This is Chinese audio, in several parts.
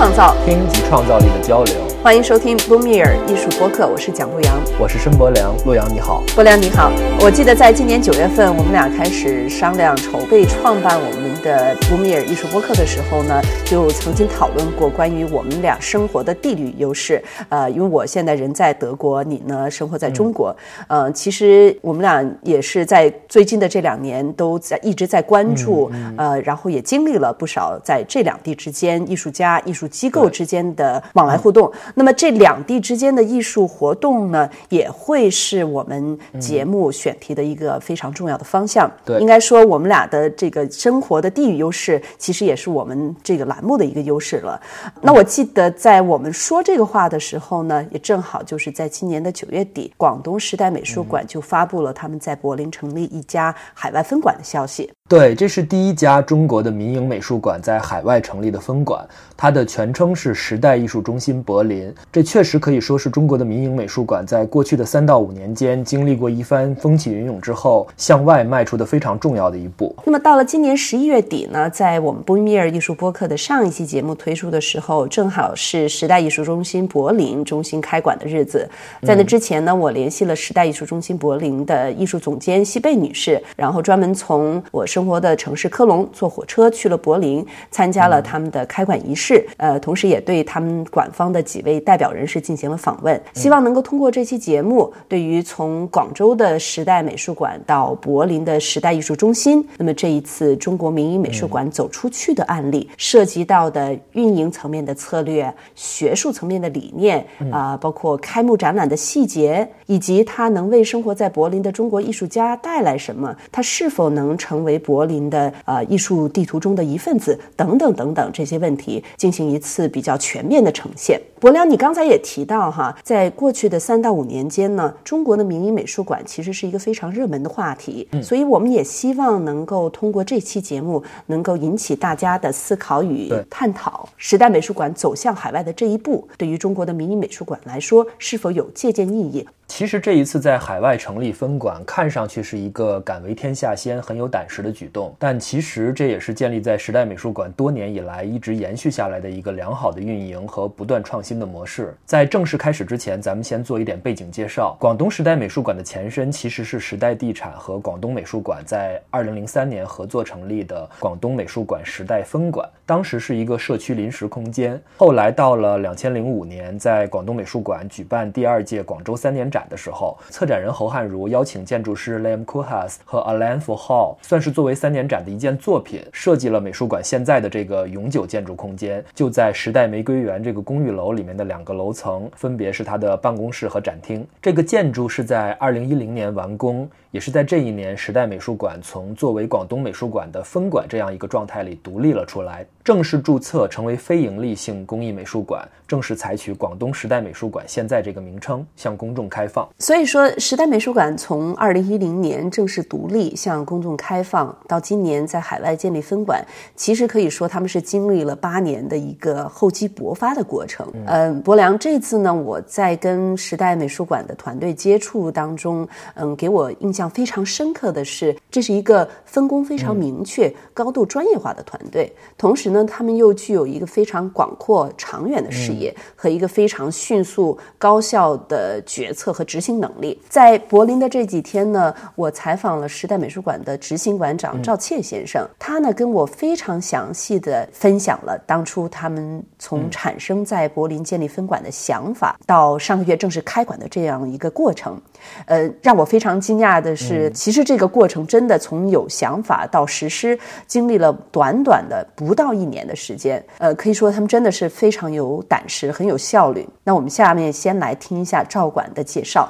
创造，听及创造力的交流。欢迎收听 Lumiere 艺术播客，我是蒋路阳，我是申博良。洛阳你好，博良你好。我记得在今年九月份，我们俩开始商量筹备创办我们的 Lumiere 艺术播客的时候呢，就曾经讨论过关于我们俩生活的地理优势。呃，因为我现在人在德国，你呢生活在中国。呃，其实我们俩也是在最近的这两年都在一直在关注，呃，然后也经历了不少在这两地之间艺术家、艺术机构之间的往来互动。那么这两地之间的艺术活动呢，也会是我们节目选题的一个非常重要的方向。对，应该说我们俩的这个生活的地域优势，其实也是我们这个栏目的一个优势了。那我记得在我们说这个话的时候呢，也正好就是在今年的九月底，广东时代美术馆就发布了他们在柏林成立一家海外分馆的消息。对，这是第一家中国的民营美术馆在海外成立的分馆，它的全称是时代艺术中心柏林。这确实可以说是中国的民营美术馆在过去的三到五年间经历过一番风起云涌之后，向外迈出的非常重要的一步。那么到了今年十一月底呢，在我们波米尔艺术播客的上一期节目推出的时候，正好是时代艺术中心柏林中心开馆的日子。在那之前呢，我联系了时代艺术中心柏林的艺术总监西贝女士，然后专门从我生活的城市科隆坐火车去了柏林，参加了他们的开馆仪式。呃，同时也对他们馆方的几位代表人士进行了访问，希望能够通过这期节目，对于从广州的时代美术馆到柏林的时代艺术中心，那么这一次中国民营美术馆走出去的案例，涉及到的运营层面的策略、学术层面的理念啊，包括开幕展览的细节，以及它能为生活在柏林的中国艺术家带来什么，它是否能成为柏林的呃艺术地图中的一份子，等等等等这些问题，进行一次比较全面的呈现。柏良，你刚才也提到哈，在过去的三到五年间呢，中国的民营美术馆其实是一个非常热门的话题，所以我们也希望能够通过这期节目，能够引起大家的思考与探讨。时代美术馆走向海外的这一步，对于中国的民营美术馆来说，是否有借鉴意义？其实这一次在海外成立分馆，看上去是一个敢为天下先、很有胆识的举动，但其实这也是建立在时代美术馆多年以来一直延续下来的一个良好的运营和不断创新的模式。在正式开始之前，咱们先做一点背景介绍。广东时代美术馆的前身其实是时代地产和广东美术馆在二零零三年合作成立的广东美术馆时代分馆，当时是一个社区临时空间。后来到了两千零五年，在广东美术馆举办第二届广州三年展的时候，策展人侯汉如邀请建筑师 Liam Coohas 和 Alan for Hall，算是做作为三年展的一件作品，设计了美术馆现在的这个永久建筑空间，就在时代玫瑰园这个公寓楼里面的两个楼层，分别是它的办公室和展厅。这个建筑是在二零一零年完工，也是在这一年，时代美术馆从作为广东美术馆的分馆这样一个状态里独立了出来，正式注册成为非营利性公益美术馆，正式采取广东时代美术馆现在这个名称向公众开放。所以说，时代美术馆从二零一零年正式独立向公众开放，到今年在海外建立分馆，其实可以说他们是经历了八年的一个厚积薄发的过程。嗯，博良，这次呢，我在跟时代美术馆的团队接触当中，嗯，给我印象非常深刻的是，这是一个分工非常明确、高度专业化的团队。同时呢，他们又具有一个非常广阔、长远的视野和一个非常迅速、高效的决策和执行能力。在柏林的这几天呢，我采访了时代美术馆的执行馆长赵倩先生，他呢跟我非常详细的分享了当初他们从产生在柏林建立分馆的想法，到上个月正式开馆的这样一个过程。呃，让我非常惊讶的是，其实这个过程真的从有想法到实施，经历了短短的不到一年的时间。呃，可以说他们真的是非常有胆识，很有效率。那我们下面先来听一下赵馆的介绍。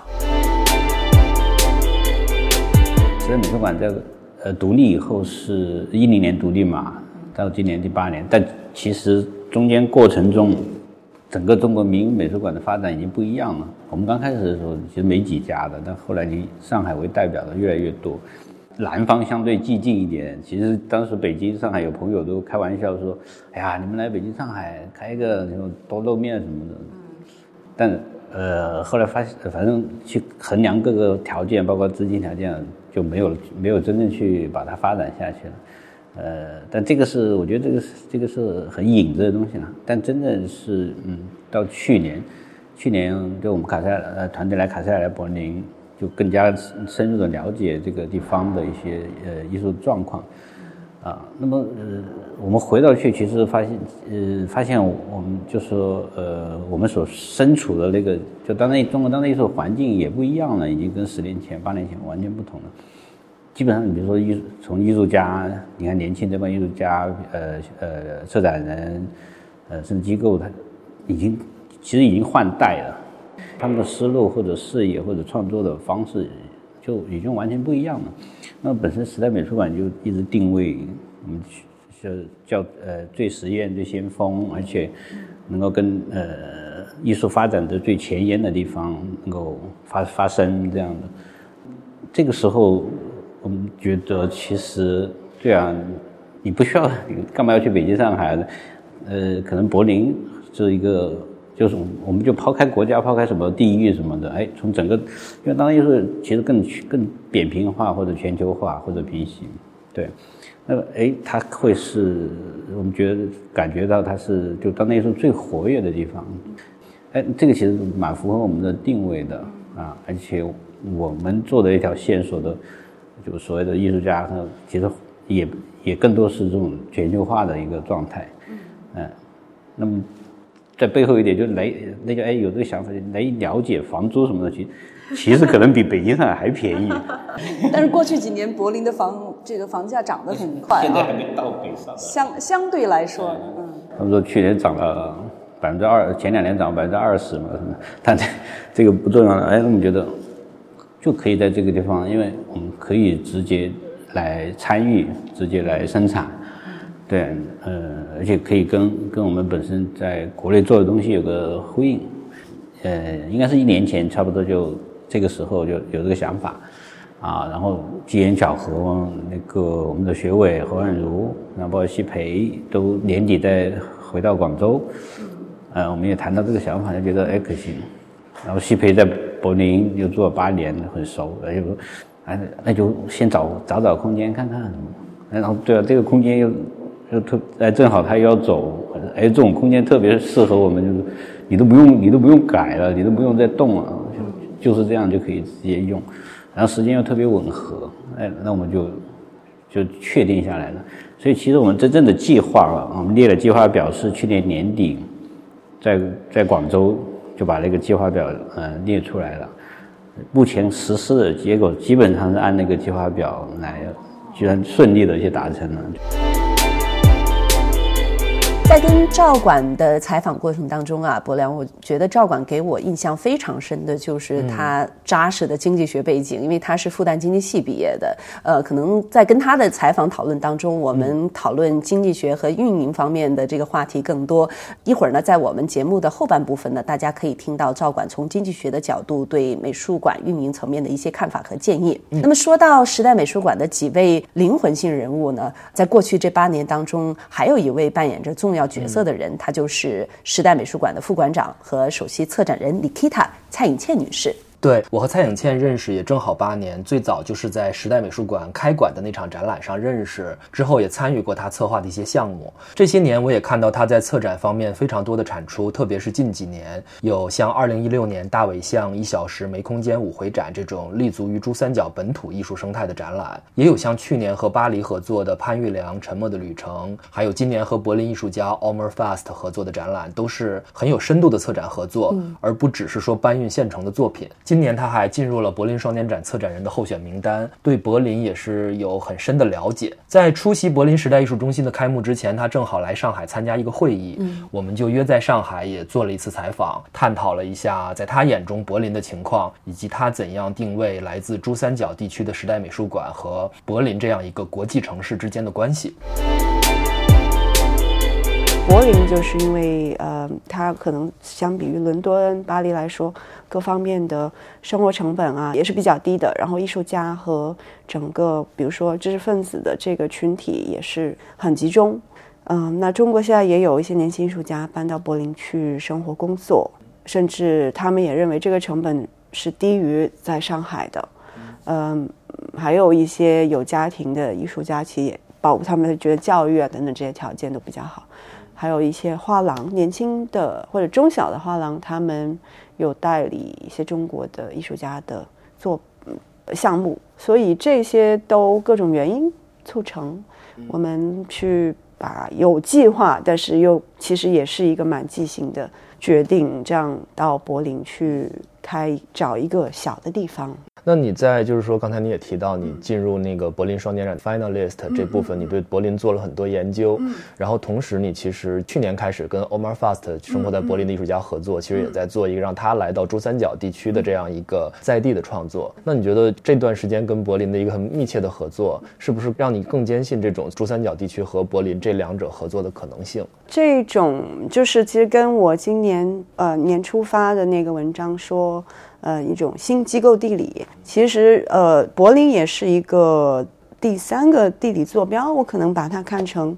其实美术馆在呃独立以后是一零年独立嘛，到今年第八年，但其实中间过程中，整个中国民营美术馆的发展已经不一样了。我们刚开始的时候其实没几家的，但后来以上海为代表的越来越多。南方相对寂静一点，其实当时北京、上海有朋友都开玩笑说：“哎呀，你们来北京、上海开一个那种多露面什么的。”但呃，后来发现，反正去衡量各个条件，包括资金条件，就没有没有真正去把它发展下去了。呃，但这个是我觉得这个是这个是很隐子的东西了。但真正是嗯，到去年，去年就我们卡塞尔呃团队来卡塞尔来柏林，就更加深入的了解这个地方的一些呃艺术状况。啊，那么呃，我们回到去，其实发现，呃，发现我们就说，呃，我们所身处的那个，就当代中国当代艺术环境也不一样了，已经跟十年前、八年前完全不同了。基本上，你比如说艺术，从艺术家，你看年轻这帮艺术家，呃呃，策展人，呃，甚至机构，他已经其实已经换代了，他们的思路或者视野或者创作的方式就已经完全不一样了。那本身时代美术馆就一直定位我们是叫呃最实验、最先锋，而且能够跟呃艺术发展的最前沿的地方能够发发生这样的。这个时候，我们觉得其实对啊，你不需要 干嘛要去北京、上海？呃，可能柏林是一个，就是我们就抛开国家、抛开什么地域什么的，哎，从整个，因为当代艺术其实更更。扁平化或者全球化或者平行，对，那么哎，它会是我们觉得感觉到它是就当代艺术最活跃的地方，哎，这个其实蛮符合我们的定位的啊，而且我们做的一条线索的，就所谓的艺术家，他其实也也更多是这种全球化的一个状态，嗯，那么在背后一点就是来那个哎有这个想法来了解房租什么的，其实。其实可能比北京、上海还便宜，但是过去几年柏林的房这个房价涨得很快，现在还没到北上。相相对来说，嗯，他们说去年涨了百分之二，前两年涨百分之二十嘛，但这这个不重要了。哎，我们觉得就可以在这个地方，因为我们可以直接来参与，直接来生产，对，呃，而且可以跟跟我们本身在国内做的东西有个呼应，呃，应该是一年前差不多就。这个时候就有这个想法，啊，然后机缘巧合，那个我们的学委何婉如，然后包括西培都年底再回到广州，呃，我们也谈到这个想法，就觉得哎可行。然后西培在柏林又做了八年，很熟，哎就，哎那就先找找找空间看看，然后对啊，这个空间又就特哎正好他要走，哎这种空间特别适合我们，就是你都不用你都不用改了，你都不用再动了。就就是这样就可以直接用，然后时间又特别吻合，哎，那我们就就确定下来了。所以其实我们真正的计划啊，我们列了计划表是去年年底，在在广州就把那个计划表嗯列出来了。目前实施的结果基本上是按那个计划表来，居然顺利的去达成了。在跟赵管的采访过程当中啊，博良，我觉得赵管给我印象非常深的就是他扎实的经济学背景，因为他是复旦经济系毕业的。呃，可能在跟他的采访讨论当中，我们讨论经济学和运营方面的这个话题更多。一会儿呢，在我们节目的后半部分呢，大家可以听到赵管从经济学的角度对美术馆运营层面的一些看法和建议。那么说到时代美术馆的几位灵魂性人物呢，在过去这八年当中，还有一位扮演着重要。要角色的人，他就是时代美术馆的副馆长和首席策展人 Nikita 蔡颖倩女士。对我和蔡颖倩认识也正好八年，最早就是在时代美术馆开馆的那场展览上认识，之后也参与过他策划的一些项目。这些年我也看到他在策展方面非常多的产出，特别是近几年有像2016年大尾象一小时没空间五回展这种立足于珠三角本土艺术生态的展览，也有像去年和巴黎合作的潘玉良《沉默的旅程》，还有今年和柏林艺术家 Omer Fast 合作的展览，都是很有深度的策展合作，而不只是说搬运现成的作品。今年他还进入了柏林双年展策展人的候选名单，对柏林也是有很深的了解。在出席柏林时代艺术中心的开幕之前，他正好来上海参加一个会议，嗯，我们就约在上海也做了一次采访，探讨了一下在他眼中柏林的情况，以及他怎样定位来自珠三角地区的时代美术馆和柏林这样一个国际城市之间的关系。柏林就是因为呃，它可能相比于伦敦、巴黎来说，各方面的生活成本啊也是比较低的。然后艺术家和整个比如说知识分子的这个群体也是很集中。嗯，那中国现在也有一些年轻艺术家搬到柏林去生活工作，甚至他们也认为这个成本是低于在上海的。嗯，还有一些有家庭的艺术家其实也。包括他们觉得教育啊等等这些条件都比较好。还有一些画廊，年轻的或者中小的画廊，他们有代理一些中国的艺术家的作项目，所以这些都各种原因促成我们去把有计划，但是又其实也是一个蛮即兴的决定，这样到柏林去开找一个小的地方。那你在就是说，刚才你也提到，你进入那个柏林双年展 finalist 这部分，你对柏林做了很多研究，然后同时你其实去年开始跟 Omar Fast 生活在柏林的艺术家合作，其实也在做一个让他来到珠三角地区的这样一个在地的创作。那你觉得这段时间跟柏林的一个很密切的合作，是不是让你更坚信这种珠三角地区和柏林这两者合作的可能性？这种就是其实跟我今年呃年初发的那个文章说。呃，一种新机构地理，其实呃，柏林也是一个第三个地理坐标。我可能把它看成，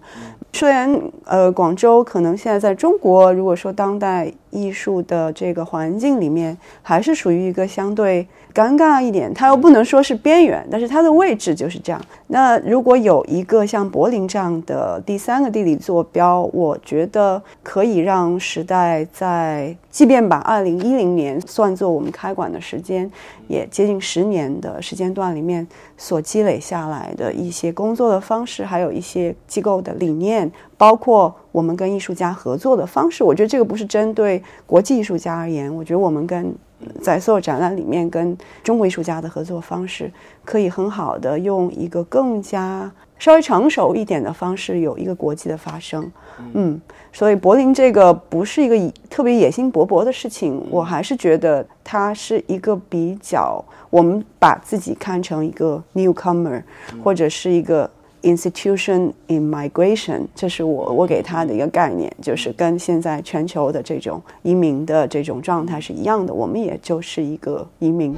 虽然呃，广州可能现在在中国，如果说当代艺术的这个环境里面，还是属于一个相对。尴尬一点，它又不能说是边缘，但是它的位置就是这样。那如果有一个像柏林这样的第三个地理坐标，我觉得可以让时代在，即便把二零一零年算作我们开馆的时间，也接近十年的时间段里面所积累下来的一些工作的方式，还有一些机构的理念，包括我们跟艺术家合作的方式，我觉得这个不是针对国际艺术家而言，我觉得我们跟。在所有展览里面，跟中国艺术家的合作方式，可以很好的用一个更加稍微成熟一点的方式，有一个国际的发生。嗯，所以柏林这个不是一个特别野心勃勃的事情，我还是觉得它是一个比较，我们把自己看成一个 newcomer，或者是一个。Institution in migration，这是我我给他的一个概念，就是跟现在全球的这种移民的这种状态是一样的，我们也就是一个移民。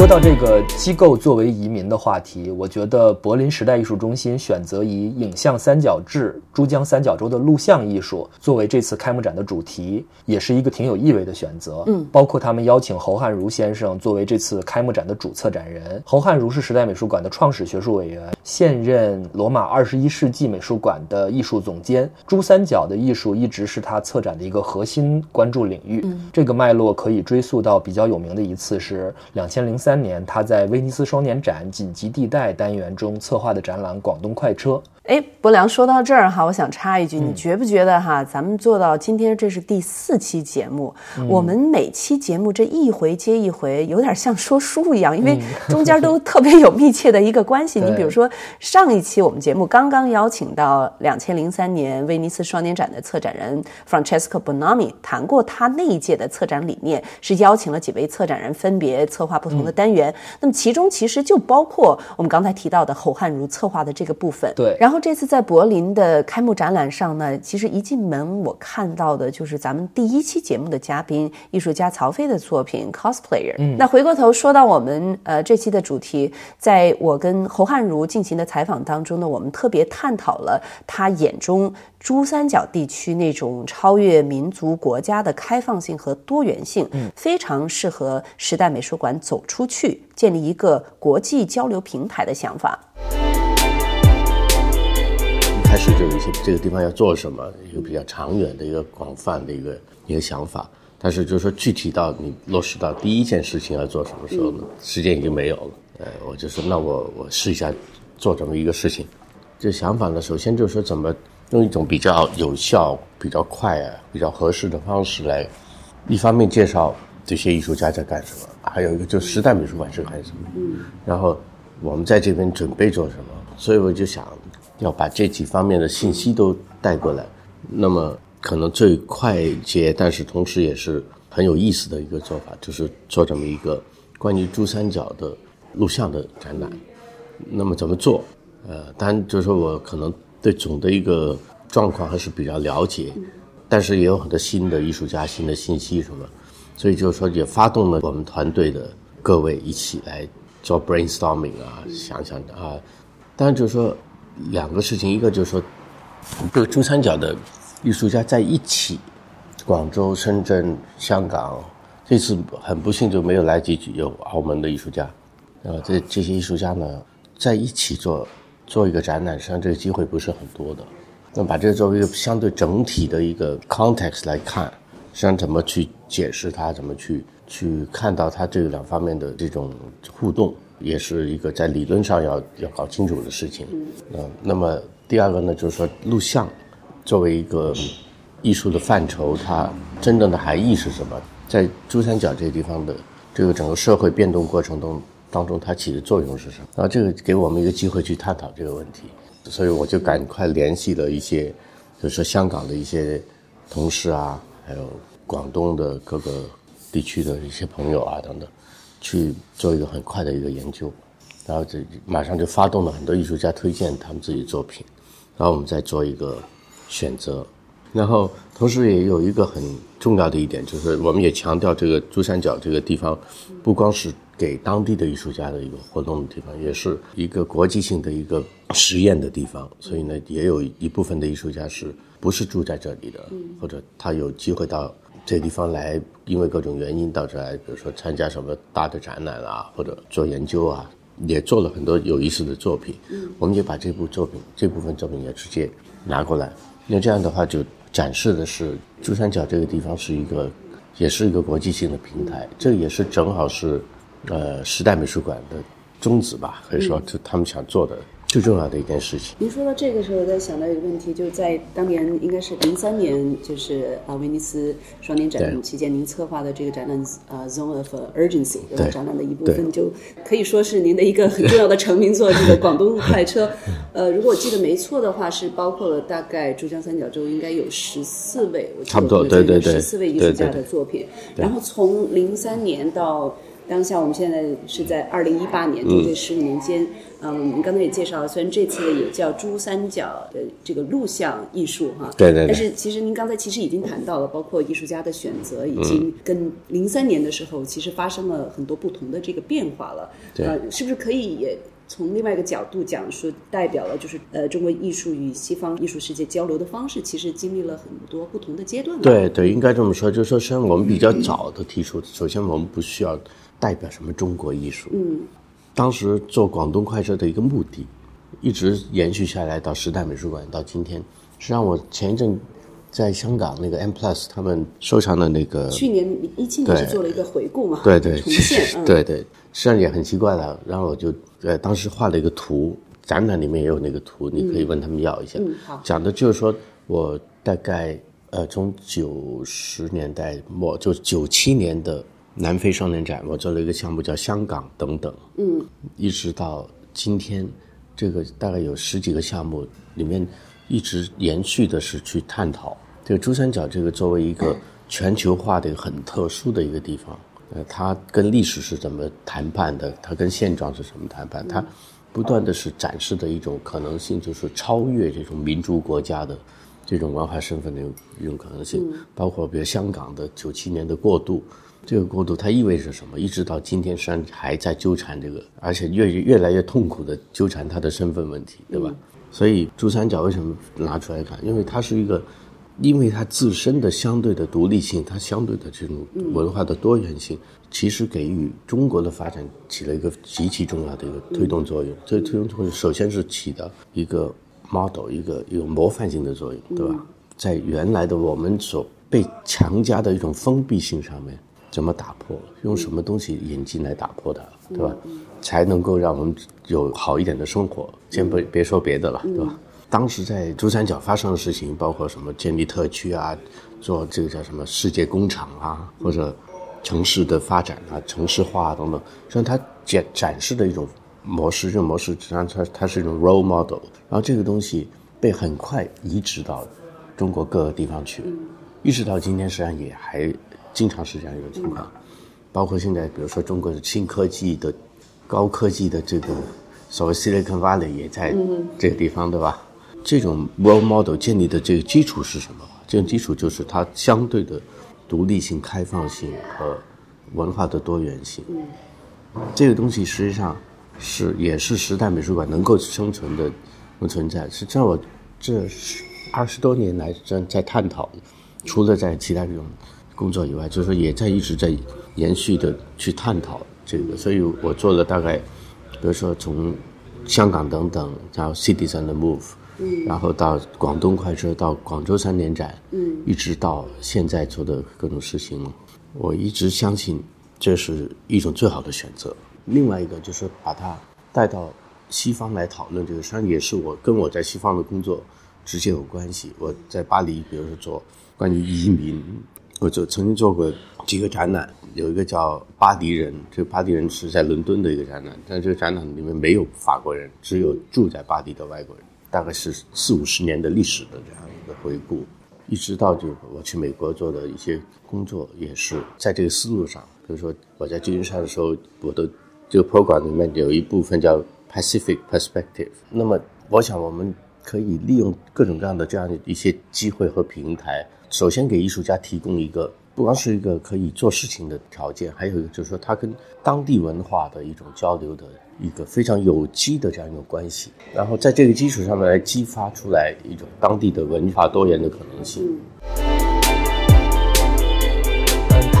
说到这个机构作为移民的话题，我觉得柏林时代艺术中心选择以影像三角志、珠江三角洲的录像艺术作为这次开幕展的主题，也是一个挺有意味的选择。嗯，包括他们邀请侯汉儒先生作为这次开幕展的主策展人。侯汉儒是时代美术馆的创始学术委员，现任罗马二十一世纪美术馆的艺术总监。珠三角的艺术一直是他策展的一个核心关注领域。嗯这个脉络可以追溯到比较有名的一次是两千零三。三年，他在威尼斯双年展紧急地带单元中策划的展览《广东快车》。哎，伯良说到这儿哈，我想插一句，你觉不觉得哈，咱们做到今天这是第四期节目，我们每期节目这一回接一回，有点像说书一样，因为 中间都特别有密切的一个关系。你比如说上一期我们节目刚刚邀请到两千零三年威尼斯双年展的策展人 Francesco Bonami，谈过他那一届的策展理念，是邀请了几位策展人分别策划不同的单元。那么其中其实就包括我们刚才提到的侯汉儒策划的这个部分。对，然后。这次在柏林的开幕展览上呢，其实一进门我看到的就是咱们第一期节目的嘉宾艺术家曹飞的作品 cosplayer。嗯，那回过头说到我们呃这期的主题，在我跟侯汉如进行的采访当中呢，我们特别探讨了他眼中珠三角地区那种超越民族国家的开放性和多元性，嗯，非常适合时代美术馆走出去，建立一个国际交流平台的想法。开始就有一些这个地方要做什么，一个比较长远的一个广泛的一个一个想法，但是就是说具体到你落实到第一件事情要做什么时候呢？时间已经没有了。呃，我就说那我我试一下做这么一个事情。这想法呢，首先就是说怎么用一种比较有效、比较快啊、比较合适的方式来，一方面介绍这些艺术家在干什么，还有一个就是时代美术馆是干什么，然后我们在这边准备做什么。所以我就想。要把这几方面的信息都带过来，那么可能最快捷，但是同时也是很有意思的一个做法，就是做这么一个关于珠三角的录像的展览。那么怎么做？呃，当然就是说我可能对总的一个状况还是比较了解，但是也有很多新的艺术家、新的信息什么，所以就是说也发动了我们团队的各位一起来做 brainstorming 啊，想想啊，当然就是说。两个事情，一个就是说，这个珠三角的艺术家在一起，广州、深圳、香港，这次很不幸就没有来及有澳门的艺术家，呃，这这些艺术家呢，在一起做做一个展览，实际上这个机会不是很多的。那把这个作为一个相对整体的一个 context 来看，实际上怎么去解释它，怎么去去看到它这两方面的这种互动，也是一个在理论上要要搞清楚的事情。嗯，那么第二个呢，就是说录像作为一个艺术的范畴，它真正的含义是什么？在珠三角这个地方的这个整个社会变动过程中当中，它起的作用是什么？然后这个给我们一个机会去探讨这个问题。所以我就赶快联系了一些，就是说香港的一些同事啊，还有广东的各个地区的一些朋友啊等等，去做一个很快的一个研究，然后这马上就发动了很多艺术家推荐他们自己作品，然后我们再做一个选择，然后同时也有一个很重要的一点，就是我们也强调这个珠三角这个地方，不光是给当地的艺术家的一个活动的地方，也是一个国际性的一个实验的地方。所以呢，也有一部分的艺术家是不是住在这里的，或者他有机会到这地方来，因为各种原因到这来，比如说参加什么大的展览啊，或者做研究啊，也做了很多有意思的作品。我们也把这部作品这部分作品也直接拿过来。那这样的话，就展示的是珠三角这个地方是一个，也是一个国际性的平台。这也是正好是。呃，时代美术馆的宗旨吧，可以说就他们想做的最重要的一件事情。您说到这个时候，我在想到一个问题，就是在当年应该是零三年，就是啊威尼斯双年展期间，您策划的这个展览啊 Zone of Urgency，对展览的一部分，就可以说是您的一个很重要的成名作，这个广东快车。呃，如果我记得没错的话，是包括了大概珠江三角洲应该有十四位，我差不多对对对，十四位艺术家的作品。然后从零三年到当下，我们现在是在二零一八年，就这十五年间，嗯，我们刚才也介绍了，虽然这次也叫珠三角的这个录像艺术哈，对对，但是其实您刚才其实已经谈到了，包括艺术家的选择，已经跟零三年的时候其实发生了很多不同的这个变化了，对，是不是可以也从另外一个角度讲，说代表了就是呃中国艺术与西方艺术世界交流的方式，其实经历了很多不同的阶段。对对，应该这么说，就是说，实际上我们比较早的提出，首先我们不需要。代表什么中国艺术？嗯，当时做广东快车的一个目的，一直延续下来到时代美术馆到今天。实际上，我前一阵在香港那个 M Plus 他们收藏的那个，去年一七年是做了一个回顾嘛？对对，重现。对对，实际上也很奇怪的。然后我就呃当时画了一个图，展览里面也有那个图，你可以问他们要一下。嗯，好。讲的就是说我大概呃从九十年代末就九七年的。南非双年展，我做了一个项目叫香港等等，嗯，一直到今天，这个大概有十几个项目，里面一直延续的是去探讨这个珠三角这个作为一个全球化的一个很特殊的一个地方，呃，它跟历史是怎么谈判的？它跟现状是怎么谈判？它不断的是展示的一种可能性，就是超越这种民族国家的这种文化身份的一种可能性，包括比如香港的九七年的过渡。这个过渡它意味着什么？一直到今天，实际上还在纠缠这个，而且越越来越痛苦的纠缠他的身份问题，对吧？所以珠三角为什么拿出来看？因为它是一个，因为它自身的相对的独立性，它相对的这种文化的多元性，其实给予中国的发展起了一个极其重要的一个推动作用。这推动作用首先是起到一个 model，一个一个模范性的作用，对吧？在原来的我们所被强加的一种封闭性上面。怎么打破？用什么东西引进来打破它，对吧？才能够让我们有好一点的生活。先不别说别的了，对吧？当时在珠三角发生的事情，包括什么建立特区啊，做这个叫什么世界工厂啊，或者城市的发展啊、城市化等等，实际上它展展示的一种模式，这种模式实际上它它是一种 role model。然后这个东西被很快移植到中国各个地方去，一直到今天，实际上也还。经常是这样一个情况，包括现在，比如说中国的新科技的、高科技的这个所谓 Silicon Valley 也在这个地方，对吧？这种 role model 建立的这个基础是什么？这种基础就是它相对的独立性、开放性和文化的多元性。这个东西实际上是也是时代美术馆能够生存的存在。是在我这二十多年来在在探讨，除了在其他这种。工作以外，就是说也在一直在延续的去探讨这个，所以我做了大概，比如说从香港等等叫 Cities on the Move，嗯，然后到广东快车，到广州三年展，嗯，一直到现在做的各种事情，我一直相信这是一种最好的选择。另外一个就是把它带到西方来讨论这个，实际上也是我跟我在西方的工作直接有关系。我在巴黎，比如说做关于移民，我就曾经做过几个展览，有一个叫巴黎人，这个巴黎人是在伦敦的一个展览，但这个展览里面没有法国人，只有住在巴黎的外国人，大概是四五十年的历史的这样一个回顾，一直到就我去美国做的一些工作，也是在这个思路上。比如说我在旧金山的时候，我的这个 program 里面有一部分叫 Pacific Perspective。那么，我想我们可以利用各种各样的这样的一些机会和平台，首先给艺术家提供一个不光是一个可以做事情的条件，还有一个就是说他跟当地文化的一种交流的一个非常有机的这样一种关系。然后在这个基础上面来激发出来一种当地的文化多元的可能性。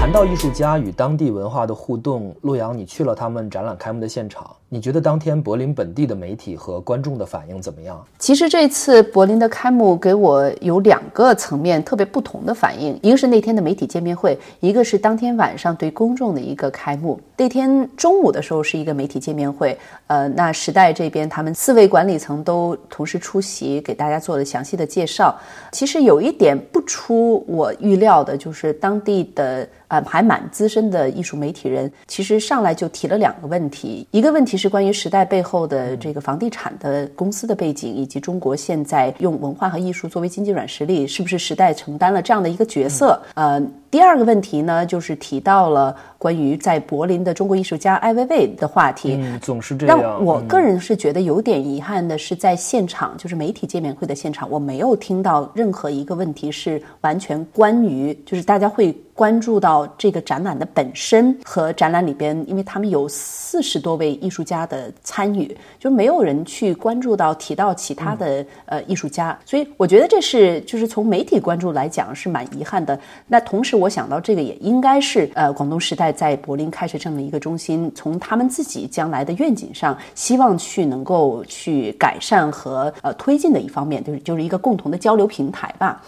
谈到艺术家与当地文化的互动，洛阳，你去了他们展览开幕的现场，你觉得当天柏林本地的媒体和观众的反应怎么样？其实这次柏林的开幕给我有两个层面特别不同的反应，一个是那天的媒体见面会，一个是当天晚上对公众的一个开幕。那天中午的时候是一个媒体见面会，呃，那时代这边他们四位管理层都同时出席，给大家做了详细的介绍。其实有一点不出我预料的，就是当地的。呃，还蛮资深的艺术媒体人，其实上来就提了两个问题。一个问题是关于时代背后的这个房地产的公司的背景，以及中国现在用文化和艺术作为经济软实力，是不是时代承担了这样的一个角色？呃，第二个问题呢，就是提到了关于在柏林的中国艺术家艾薇薇的话题。嗯，总是这样。让我个人是觉得有点遗憾的是，在现场，就是媒体见面会的现场，我没有听到任何一个问题是完全关于，就是大家会。关注到这个展览的本身和展览里边，因为他们有四十多位艺术家的参与，就没有人去关注到提到其他的呃艺术家，所以我觉得这是就是从媒体关注来讲是蛮遗憾的。那同时我想到这个也应该是呃广东时代在柏林开设这么一个中心，从他们自己将来的愿景上，希望去能够去改善和呃推进的一方面，就是就是一个共同的交流平台吧。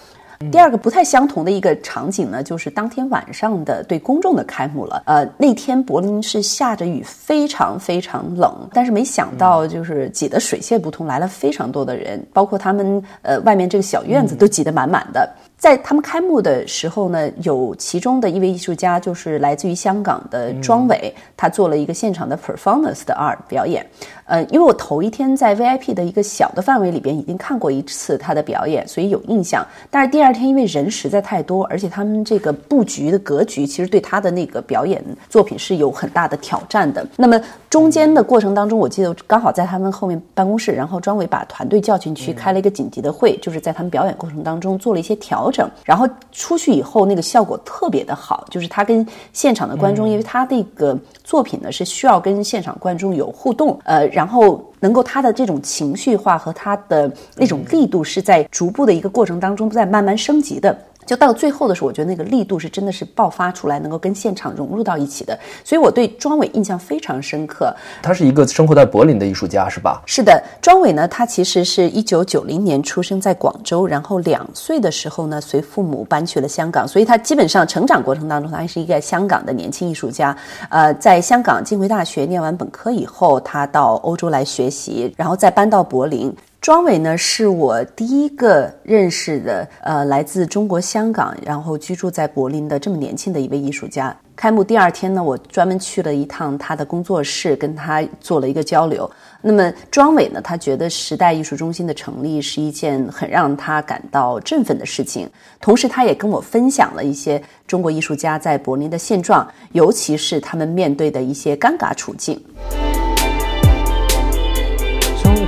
第二个不太相同的一个场景呢，就是当天晚上的对公众的开幕了。呃，那天柏林是下着雨，非常非常冷，但是没想到就是挤得水泄不通，来了非常多的人，包括他们呃外面这个小院子都挤得满满的。在他们开幕的时候呢，有其中的一位艺术家，就是来自于香港的庄伟，他做了一个现场的 performance 的 art 表演。呃，因为我头一天在 VIP 的一个小的范围里边已经看过一次他的表演，所以有印象。但是第二天因为人实在太多，而且他们这个布局的格局其实对他的那个表演作品是有很大的挑战的。那么中间的过程当中，我记得刚好在他们后面办公室，然后庄伟把团队叫进去开了一个紧急的会，就是在他们表演过程当中做了一些调。整，然后出去以后那个效果特别的好，就是他跟现场的观众，因为他那个作品呢是需要跟现场观众有互动，呃，然后能够他的这种情绪化和他的那种力度是在逐步的一个过程当中在慢慢升级的。就到最后的时候，我觉得那个力度是真的是爆发出来，能够跟现场融入到一起的。所以我对庄伟印象非常深刻。他是一个生活在柏林的艺术家，是吧？是的，庄伟呢，他其实是一九九零年出生在广州，然后两岁的时候呢，随父母搬去了香港，所以他基本上成长过程当中，他还是一个香港的年轻艺术家。呃，在香港浸会大学念完本科以后，他到欧洲来学习，然后再搬到柏林。庄伟呢，是我第一个认识的，呃，来自中国香港，然后居住在柏林的这么年轻的一位艺术家。开幕第二天呢，我专门去了一趟他的工作室，跟他做了一个交流。那么庄伟呢，他觉得时代艺术中心的成立是一件很让他感到振奋的事情，同时他也跟我分享了一些中国艺术家在柏林的现状，尤其是他们面对的一些尴尬处境。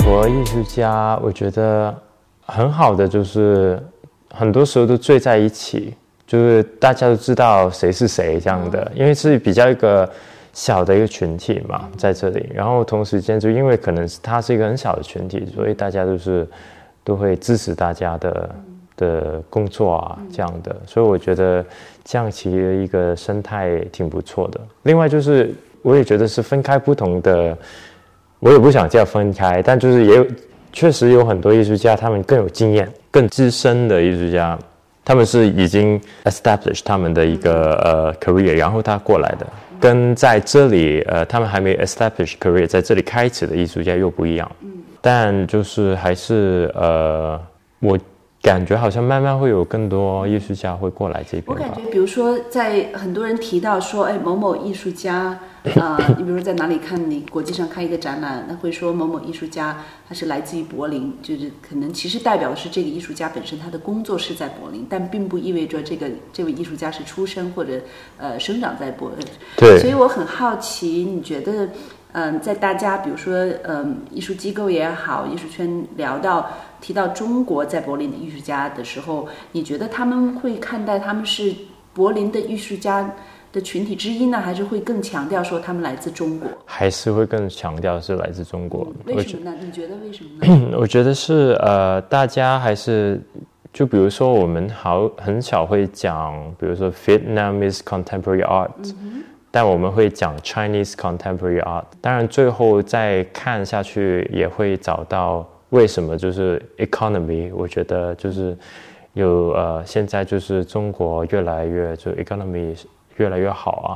国艺术家，我觉得很好的就是很多时候都聚在一起，就是大家都知道谁是谁这样的，因为是比较一个小的一个群体嘛，在这里。然后同时间就因为可能是它是一个很小的群体，所以大家都是都会支持大家的的工作啊这样的。所以我觉得这样其实一个生态挺不错的。另外就是我也觉得是分开不同的。我也不想叫分开，但就是也有确实有很多艺术家，他们更有经验、更资深的艺术家，他们是已经 establish 他们的一个呃 career，然后他过来的，跟在这里呃他们还没 establish career，在这里开始的艺术家又不一样。嗯，但就是还是呃我。感觉好像慢慢会有更多艺术家会过来这边。我感觉，比如说，在很多人提到说，哎，某某艺术家，啊，你比如说在哪里看你国际上看一个展览，那会说某某艺术家他是来自于柏林，就是可能其实代表的是这个艺术家本身他的工作是在柏林，但并不意味着这个这位艺术家是出生或者呃生长在柏林。对。所以我很好奇，你觉得？嗯，在大家比如说，嗯，艺术机构也好，艺术圈聊到提到中国在柏林的艺术家的时候，你觉得他们会看待他们是柏林的艺术家的群体之一呢，还是会更强调说他们来自中国？还是会更强调是来自中国？为什么呢？你觉得为什么呢？我觉得是呃，大家还是就比如说我们好很少会讲，比如说 Vietnamese contemporary art。但我们会讲 Chinese contemporary art，当然最后再看下去也会找到为什么就是 economy，我觉得就是有呃现在就是中国越来越就 economy 越来越好啊，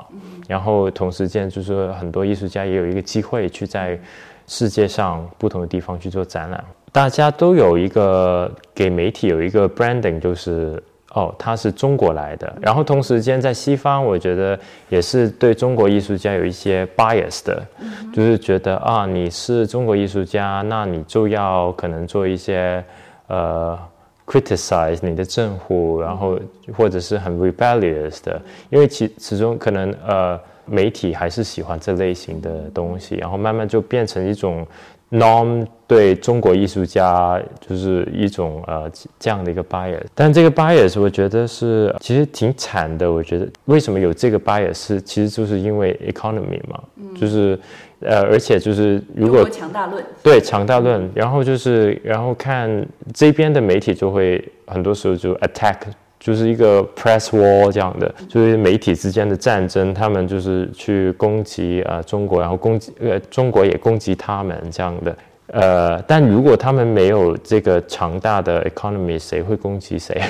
然后同时间就是很多艺术家也有一个机会去在世界上不同的地方去做展览，大家都有一个给媒体有一个 branding 就是。哦，他是中国来的，然后同时间在西方，我觉得也是对中国艺术家有一些 bias 的，就是觉得啊，你是中国艺术家，那你就要可能做一些呃 criticize 你的政府，然后或者是很 rebellious 的，因为其始终可能呃媒体还是喜欢这类型的东西，然后慢慢就变成一种。Norm 对中国艺术家就是一种呃这样的一个 bias，但这个 bias 我觉得是其实挺惨的。我觉得为什么有这个 bias 是其实就是因为 economy 嘛，就是呃而且就是如果强大论对强大论，然后就是然后看这边的媒体就会很多时候就 attack。就是一个 press war 这样的，就是媒体之间的战争，他们就是去攻击啊中国，然后攻击呃中国也攻击他们这样的，呃，但如果他们没有这个强大的 economy，谁会攻击谁？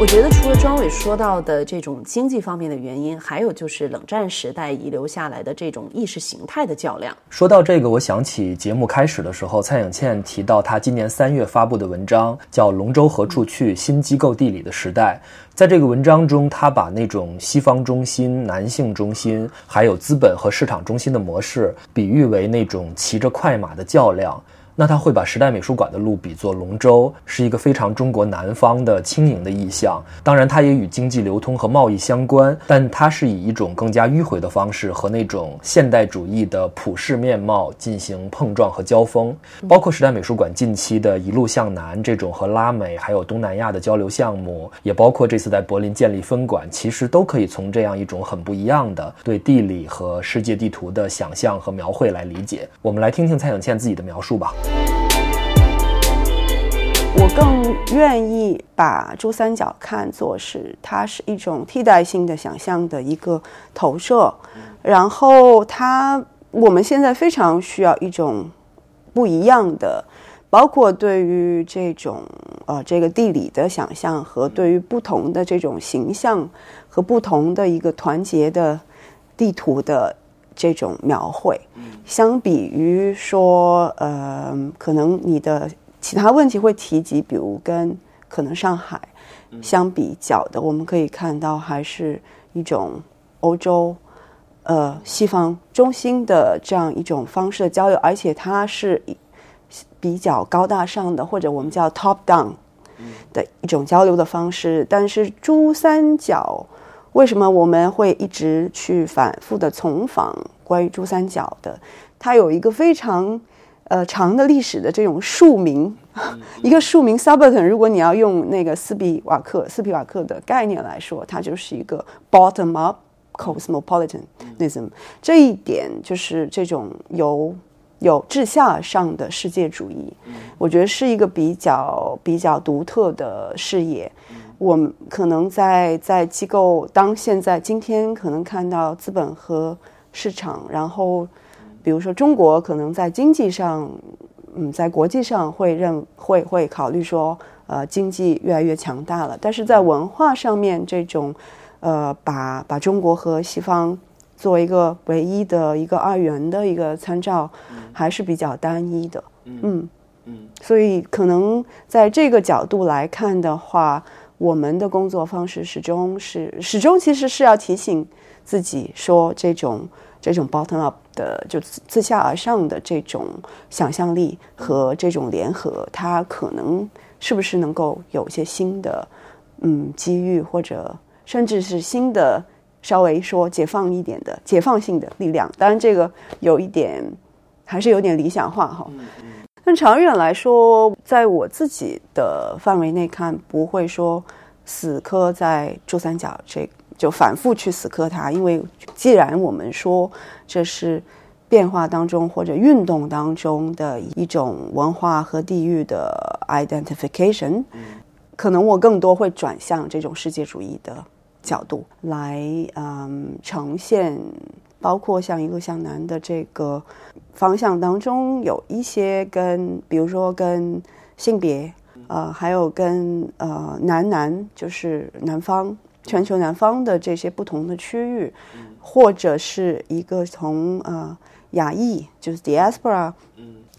我觉得除了庄伟说到的这种经济方面的原因，还有就是冷战时代遗留下来的这种意识形态的较量。说到这个，我想起节目开始的时候，蔡颖倩提到她今年三月发布的文章，叫《龙舟何处去？新机构地理的时代》。在这个文章中，她把那种西方中心、男性中心，还有资本和市场中心的模式，比喻为那种骑着快马的较量。那他会把时代美术馆的路比作龙舟，是一个非常中国南方的轻盈的意象。当然，它也与经济流通和贸易相关，但它是以一种更加迂回的方式和那种现代主义的普世面貌进行碰撞和交锋。包括时代美术馆近期的一路向南这种和拉美还有东南亚的交流项目，也包括这次在柏林建立分馆，其实都可以从这样一种很不一样的对地理和世界地图的想象和描绘来理解。我们来听听蔡永倩自己的描述吧。我更愿意把珠三角看作是它是一种替代性的想象的一个投射，然后它我们现在非常需要一种不一样的，包括对于这种呃这个地理的想象和对于不同的这种形象和不同的一个团结的地图的这种描绘，相比于说呃可能你的。其他问题会提及，比如跟可能上海相比较的，我们可以看到还是一种欧洲呃西方中心的这样一种方式的交流，而且它是比较高大上的，或者我们叫 top down 的一种交流的方式。但是珠三角为什么我们会一直去反复的从访关于珠三角的？它有一个非常。呃，长的历史的这种庶民，一个庶民 subaltern，如果你要用那个斯皮瓦克斯皮瓦克的概念来说，它就是一个 bottom up cosmopolitanism。这一点就是这种由有至下上的世界主义，我觉得是一个比较比较独特的视野。我们可能在在机构当现在今天可能看到资本和市场，然后比如说中国可能在经济上，嗯，在国际上会认会会考虑说，呃，经济越来越强大了，但是在文化上面这种，呃，把把中国和西方作为一个唯一的一个二元的一个参照，还是比较单一的，嗯嗯，所以可能在这个角度来看的话。我们的工作方式始终是始终其实是要提醒自己说，这种这种 bottom up 的就自下而上的这种想象力和这种联合，它可能是不是能够有一些新的嗯机遇，或者甚至是新的稍微说解放一点的解放性的力量。当然，这个有一点还是有点理想化哈。长远来说，在我自己的范围内看，不会说死磕在珠三角这就反复去死磕它，因为既然我们说这是变化当中或者运动当中的一种文化和地域的 identification，可能我更多会转向这种世界主义的角度来，嗯，呈现。包括像一路向南的这个方向当中，有一些跟，比如说跟性别，呃，还有跟呃南南，就是南方全球南方的这些不同的区域，或者是一个从呃亚裔，就是 diaspora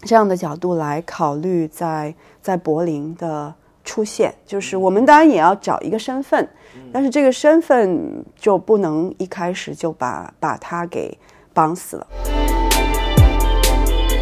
这样的角度来考虑，在在柏林的。出现就是我们当然也要找一个身份，但是这个身份就不能一开始就把把它给绑死了。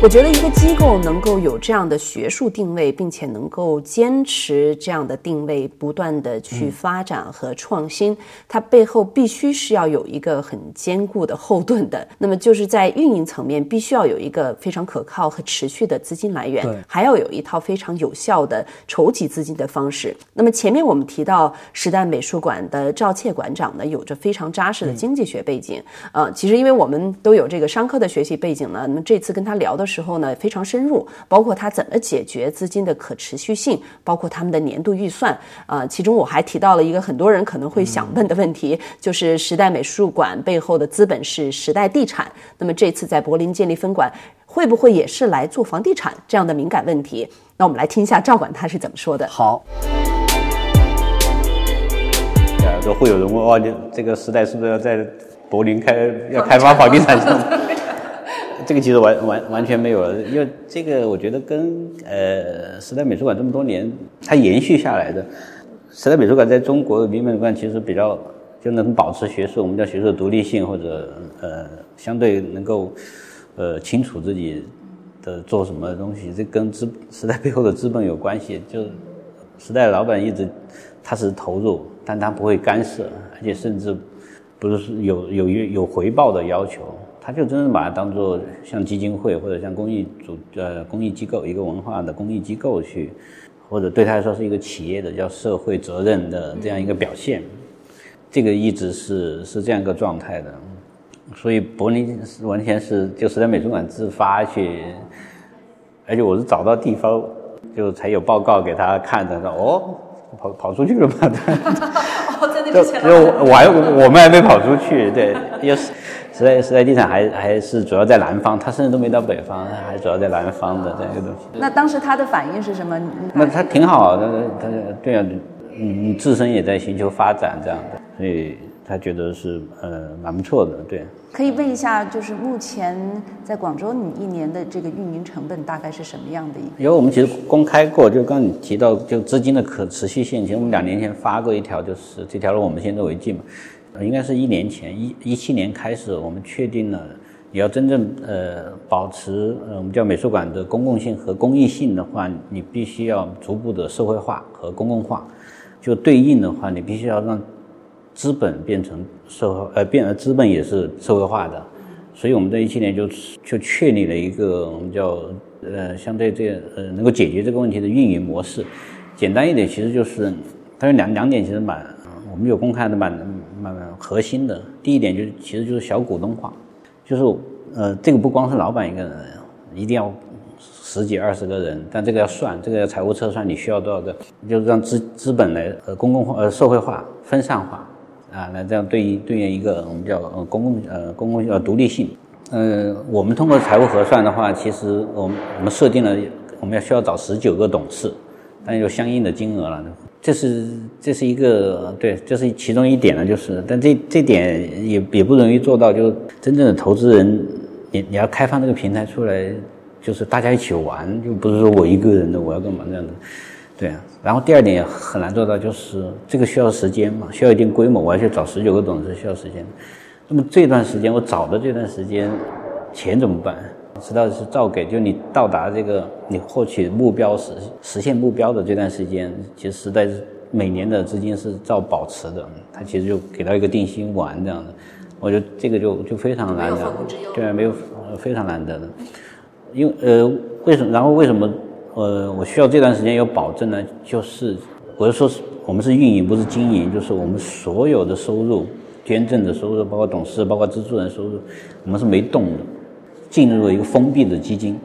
我觉得一个机构能够有这样的学术定位，并且能够坚持这样的定位，不断的去发展和创新，它背后必须是要有一个很坚固的后盾的。那么就是在运营层面，必须要有一个非常可靠和持续的资金来源，还要有一套非常有效的筹集资金的方式。那么前面我们提到时代美术馆的赵切馆长呢，有着非常扎实的经济学背景。呃，其实因为我们都有这个商科的学习背景呢，那么这次跟他聊的。时候呢非常深入，包括他怎么解决资金的可持续性，包括他们的年度预算啊。其中我还提到了一个很多人可能会想问的问题，就是时代美术馆背后的资本是时代地产。那么这次在柏林建立分馆，会不会也是来做房地产这样的敏感问题？那我们来听一下赵管他是怎么说的。好，就会有人问：哦，这个时代是不是要在柏林开要开发房地产项目？这个其实完完完全没有了，因为这个我觉得跟呃时代美术馆这么多年它延续下来的，时代美术馆在中国的民美术馆其实比较就能保持学术，我们叫学术独立性或者呃相对能够呃清楚自己的做什么东西，这跟资时代背后的资本有关系。就时代老板一直他是投入，但他不会干涉，而且甚至不是有有有回报的要求。他就真正把它当做像基金会或者像公益组呃公益机构一个文化的公益机构去，或者对他来说是一个企业的叫社会责任的这样一个表现，这个一直是是这样一个状态的，所以柏林完全是就时代美术馆自发去，而且我是找到地方就才有报告给他看的，说哦跑跑出去了嘛，哦在那之前，就我还我们还没跑出去，对，也是。时代时代地产还还是主要在南方，他甚至都没到北方，还主要在南方的这样一个东西。那当时他的反应是什么？那他挺好的，他对啊，你自身也在寻求发展这样的，所以他觉得是呃蛮不错的，对。可以问一下，就是目前在广州，你一年的这个运营成本大概是什么样的？因为我们其实公开过，就刚你提到就资金的可持续性，其实我们两年前发过一条，就是这条路我们先入为进嘛。应该是一年前，一一七年开始，我们确定了，你要真正呃保持呃我们叫美术馆的公共性和公益性的话，你必须要逐步的社会化和公共化。就对应的话，你必须要让资本变成社会呃变，资本也是社会化的。所以我们在一七年就就确立了一个我们叫呃相对这呃能够解决这个问题的运营模式。简单一点，其实就是它有两两点，其实蛮我们有公开的蛮。慢慢核心的第一点就是，其实就是小股东化，就是呃，这个不光是老板一个人，一定要十几二十个人，但这个要算，这个要财务测算，你需要多少个，就是让资资本来呃公共化呃社会化分散化，啊，来这样对应对应一个我们叫呃公共呃公共呃独立性。呃，我们通过财务核算的话，其实我们我们设定了我们要需要找十九个董事，但有相应的金额了。这是这是一个对，这是其中一点呢，就是但这这点也也不容易做到，就真正的投资人，你你要开放这个平台出来，就是大家一起玩，就不是说我一个人的我要干嘛这样的。对啊，然后第二点也很难做到，就是这个需要时间嘛，需要一定规模，我要去找十九个董事需要时间。那么这段时间我找的这段时间，钱怎么办？知道是照给，就你到达这个你获取目标实实现目标的这段时间，其实实在是每年的资金是照保持的，它其实就给到一个定心丸这样的。我觉得这个就就非常难的，对，没有非常难得的。因为呃，为什么？然后为什么？呃，我需要这段时间有保证呢，就是我是说，是我们是运营，不是经营，就是我们所有的收入、捐赠的收入，包括董事、包括资助人收入，我们是没动的，进入了一个封闭的基金，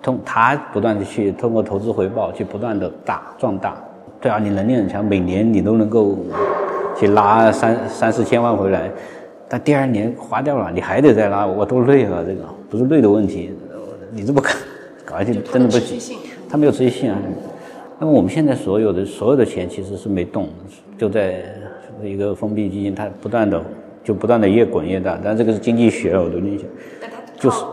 通他不断的去通过投资回报去不断的大壮大，对啊，你能力很强，每年你都能够去拉三三四千万回来，但第二年花掉了，你还得再拉，我多累啊，这个不是累的问题，你这么 搞搞下去真的不行。它没有持续性啊。那么我们现在所有的所有的钱其实是没动，就在一个封闭基金，它不断的就不断的越滚越大。但这个是经济学，我都理解。就是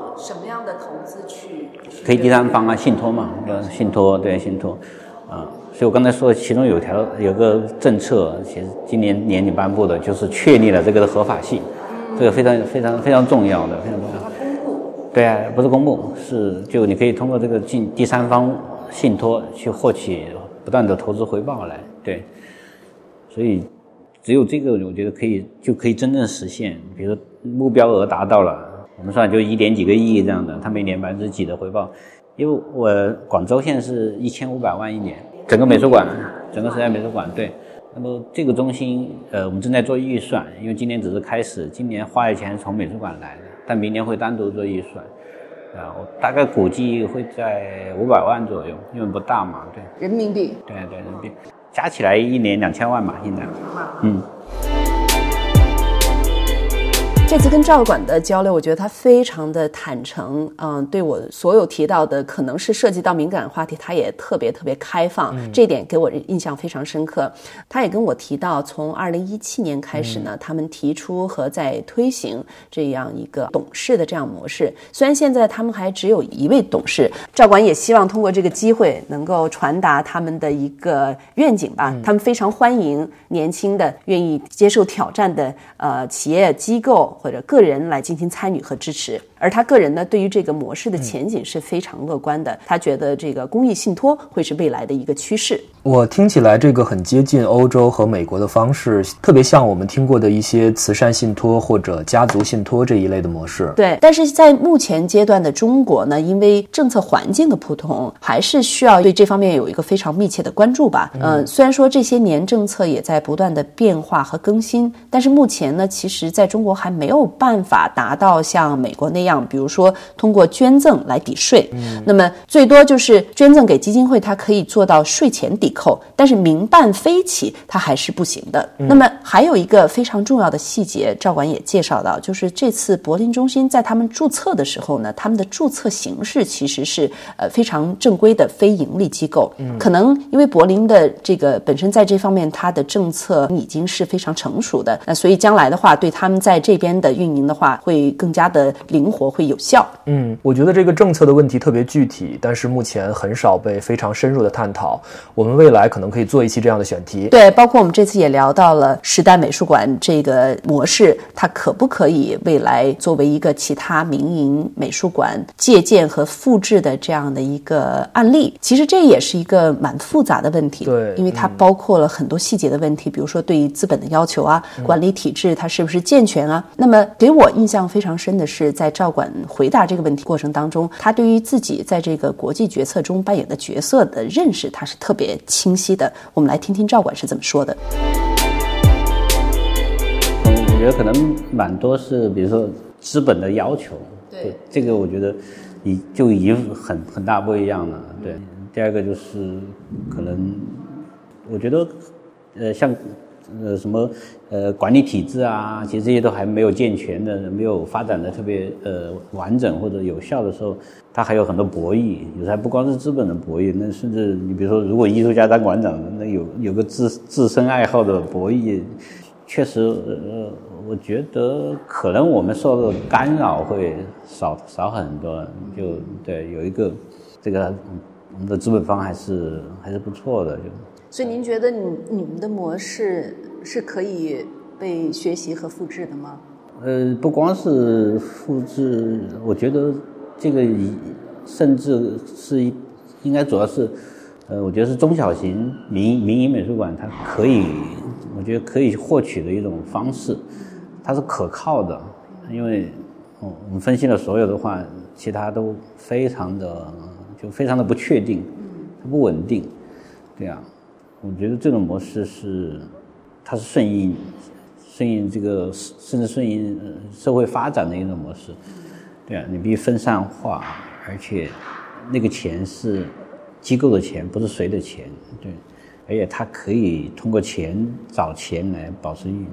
的投资去？可以第三方啊，信托嘛，信托对信托啊。所以我刚才说，其中有条有个政策，其实今年年底颁布的，就是确立了这个的合法性，这个非常非常非常重要的，非常重要。对啊，不是公募，是就你可以通过这个进第三方信托去获取不断的投资回报来，对，所以只有这个我觉得可以就可以真正实现，比如说目标额达到了，我们算就一点几个亿这样的，它每年百分之几的回报，因为我广州现在是一千五百万一年，整个美术馆，整个时代美术馆，对，那么这个中心呃我们正在做预算，因为今年只是开始，今年花的钱从美术馆来的。但明年会单独做预算，啊，我大概估计会在五百万左右，因为不大嘛，对。人民币。对对，人民币，加起来一年两千万嘛，现在。嗯。这次跟赵管的交流，我觉得他非常的坦诚，嗯，对我所有提到的可能是涉及到敏感话题，他也特别特别开放，这一点给我印象非常深刻。他也跟我提到，从二零一七年开始呢，他们提出和在推行这样一个董事的这样模式。虽然现在他们还只有一位董事，赵管也希望通过这个机会能够传达他们的一个愿景吧。他们非常欢迎年轻的、愿意接受挑战的呃企业机构。或者个人来进行参与和支持，而他个人呢，对于这个模式的前景是非常乐观的。他觉得这个公益信托会是未来的一个趋势。我听起来这个很接近欧洲和美国的方式，特别像我们听过的一些慈善信托或者家族信托这一类的模式。对，但是在目前阶段的中国呢，因为政策环境的不同，还是需要对这方面有一个非常密切的关注吧。嗯，虽然说这些年政策也在不断的变化和更新，但是目前呢，其实在中国还没有办法达到像美国那样，比如说通过捐赠来抵税。嗯，那么最多就是捐赠给基金会，它可以做到税前抵。扣，但是民办非企它还是不行的。那么还有一个非常重要的细节，赵管也介绍到，就是这次柏林中心在他们注册的时候呢，他们的注册形式其实是呃非常正规的非盈利机构。可能因为柏林的这个本身在这方面它的政策已经是非常成熟的，那所以将来的话对他们在这边的运营的话会更加的灵活，会有效。嗯，我觉得这个政策的问题特别具体，但是目前很少被非常深入的探讨。我们未来可能可以做一期这样的选题，对，包括我们这次也聊到了时代美术馆这个模式，它可不可以未来作为一个其他民营美术馆借鉴和复制的这样的一个案例？其实这也是一个蛮复杂的问题，对，因为它包括了很多细节的问题，比如说对于资本的要求啊，管理体制它是不是健全啊？那么给我印象非常深的是，在赵管回答这个问题过程当中，他对于自己在这个国际决策中扮演的角色的认识，他是特别。清晰的，我们来听听赵管是怎么说的。我觉得可能蛮多是，比如说资本的要求，对这个我觉得已就已经很很大不一样了。对，第二个就是可能，我觉得呃，像呃什么呃管理体制啊，其实这些都还没有健全的，没有发展的特别呃完整或者有效的时候，它还有很多博弈。有时还不光是资本的博弈，那甚至你比如说，如果艺术家当馆长，那有有个自自身爱好的博弈，确实呃。我觉得可能我们受到的干扰会少少很多，就对有一个这个我们的资本方还是还是不错的，就。所以您觉得你你们的模式是可以被学习和复制的吗？呃，不光是复制，我觉得这个甚至是应该主要是，呃，我觉得是中小型民民营美术馆它可以，我觉得可以获取的一种方式。它是可靠的，因为，我，我们分析了所有的话，其他都非常的，就非常的不确定，不稳定，对啊，我觉得这种模式是，它是顺应，顺应这个甚至顺应社会发展的一种模式，对啊，你必须分散化，而且那个钱是机构的钱，不是谁的钱，对，而且它可以通过钱找钱来保持运营。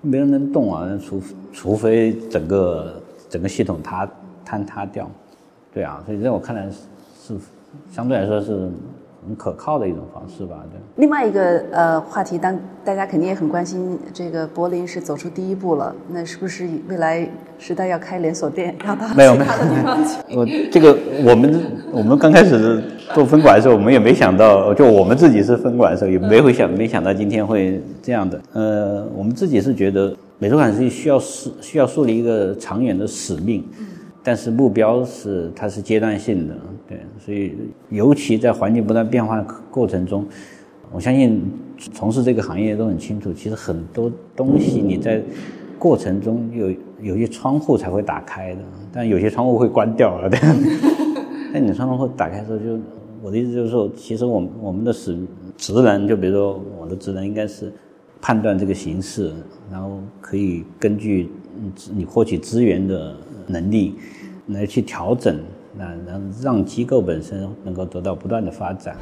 没人能动啊，除除非整个整个系统它坍塌掉，对啊，所以在我看来是相对来说是很可靠的一种方式吧。对。另外一个呃话题，当大家肯定也很关心，这个柏林是走出第一步了，那是不是未来时代要开连锁店，要到其他的地方去？我这个我们我们刚开始。做分管的时候，我们也没想到，就我们自己是分管的时候，也没会想，没想到今天会这样的。呃，我们自己是觉得美术馆是需要树需要树立一个长远的使命，但是目标是它是阶段性的，对，所以尤其在环境不断变化过程中，我相信从事这个行业都很清楚，其实很多东西你在过程中有有些窗户才会打开的，但有些窗户会关掉了，对。但你窗户会打开的时候就。我的意思就是说，其实我们我们的使职能，就比如说我的职能应该是判断这个形势，然后可以根据你获取资源的能力来去调整，那能让机构本身能够得到不断的发展。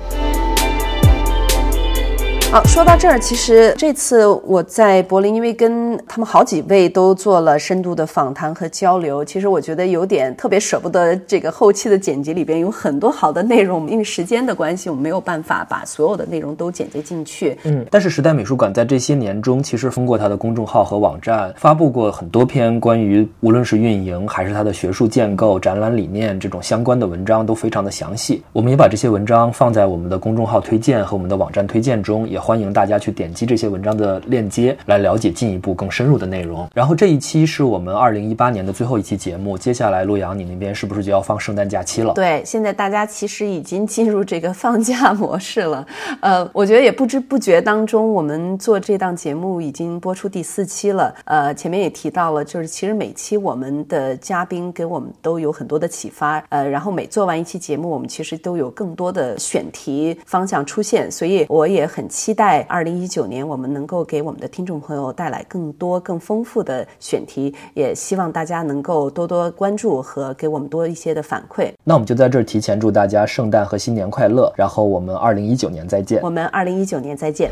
好，说到这儿，其实这次我在柏林，因为跟他们好几位都做了深度的访谈和交流，其实我觉得有点特别舍不得这个后期的剪辑里边有很多好的内容，因为时间的关系，我们没有办法把所有的内容都剪接进去。嗯，但是时代美术馆在这些年中，其实通过它的公众号和网站发布过很多篇关于无论是运营还是它的学术建构、展览理念这种相关的文章，都非常的详细。我们也把这些文章放在我们的公众号推荐和我们的网站推荐中，也。欢迎大家去点击这些文章的链接来了解进一步更深入的内容。然后这一期是我们二零一八年的最后一期节目，接下来洛阳，你那边是不是就要放圣诞假期了？对，现在大家其实已经进入这个放假模式了。呃，我觉得也不知不觉当中，我们做这档节目已经播出第四期了。呃，前面也提到了，就是其实每期我们的嘉宾给我们都有很多的启发。呃，然后每做完一期节目，我们其实都有更多的选题方向出现，所以我也很期。在二零一九年，我们能够给我们的听众朋友带来更多、更丰富的选题，也希望大家能够多多关注和给我们多一些的反馈。那我们就在这儿提前祝大家圣诞和新年快乐，然后我们二零一九年再见。我们二零一九年再见。